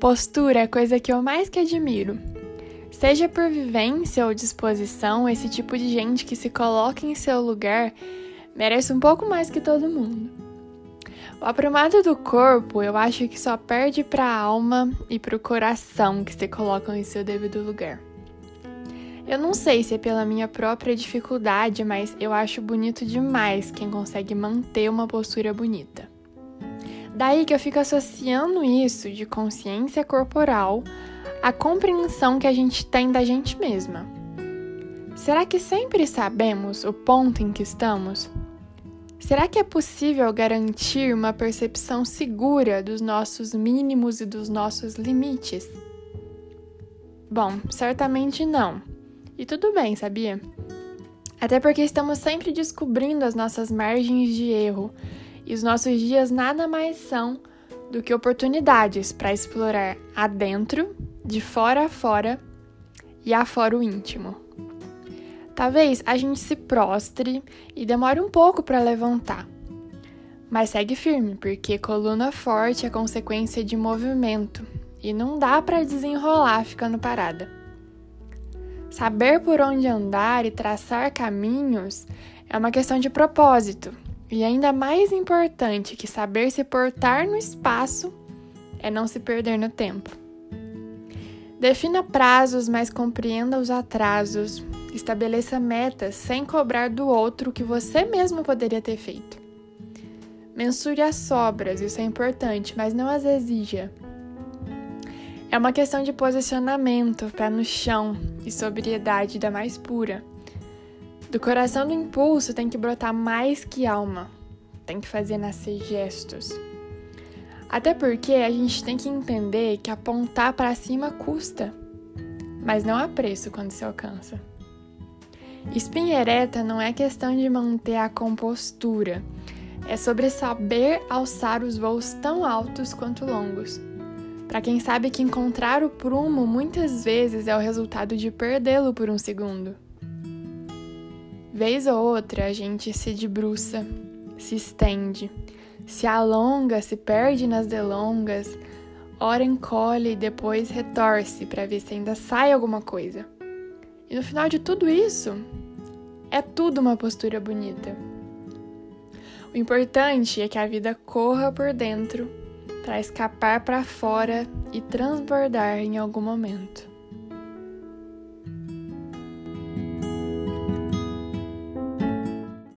Postura é a coisa que eu mais que admiro. Seja por vivência ou disposição, esse tipo de gente que se coloca em seu lugar merece um pouco mais que todo mundo. O aprumado do corpo, eu acho que só perde para a alma e para o coração que se colocam em seu devido lugar. Eu não sei se é pela minha própria dificuldade, mas eu acho bonito demais quem consegue manter uma postura bonita. Daí que eu fico associando isso de consciência corporal à compreensão que a gente tem da gente mesma. Será que sempre sabemos o ponto em que estamos? Será que é possível garantir uma percepção segura dos nossos mínimos e dos nossos limites? Bom, certamente não. E tudo bem, sabia? Até porque estamos sempre descobrindo as nossas margens de erro e os nossos dias nada mais são do que oportunidades para explorar adentro, de fora a fora e afora o íntimo. Talvez a gente se prostre e demore um pouco para levantar. Mas segue firme, porque coluna forte é consequência de movimento e não dá para desenrolar ficando parada. Saber por onde andar e traçar caminhos é uma questão de propósito e ainda mais importante que saber se portar no espaço é não se perder no tempo. Defina prazos, mas compreenda os atrasos. Estabeleça metas sem cobrar do outro o que você mesmo poderia ter feito. Mensure as sobras, isso é importante, mas não as exija. É uma questão de posicionamento, pé no chão e sobriedade da mais pura. Do coração do impulso tem que brotar mais que alma, tem que fazer nascer gestos. Até porque a gente tem que entender que apontar para cima custa, mas não há preço quando se alcança. Espinha ereta não é questão de manter a compostura, é sobre saber alçar os voos tão altos quanto longos. Para quem sabe que encontrar o prumo muitas vezes é o resultado de perdê-lo por um segundo. Vez ou outra a gente se debruça, se estende, se alonga, se perde nas delongas, ora encolhe e depois retorce para ver se ainda sai alguma coisa. E no final de tudo isso, é tudo uma postura bonita. O importante é que a vida corra por dentro para escapar para fora e transbordar em algum momento.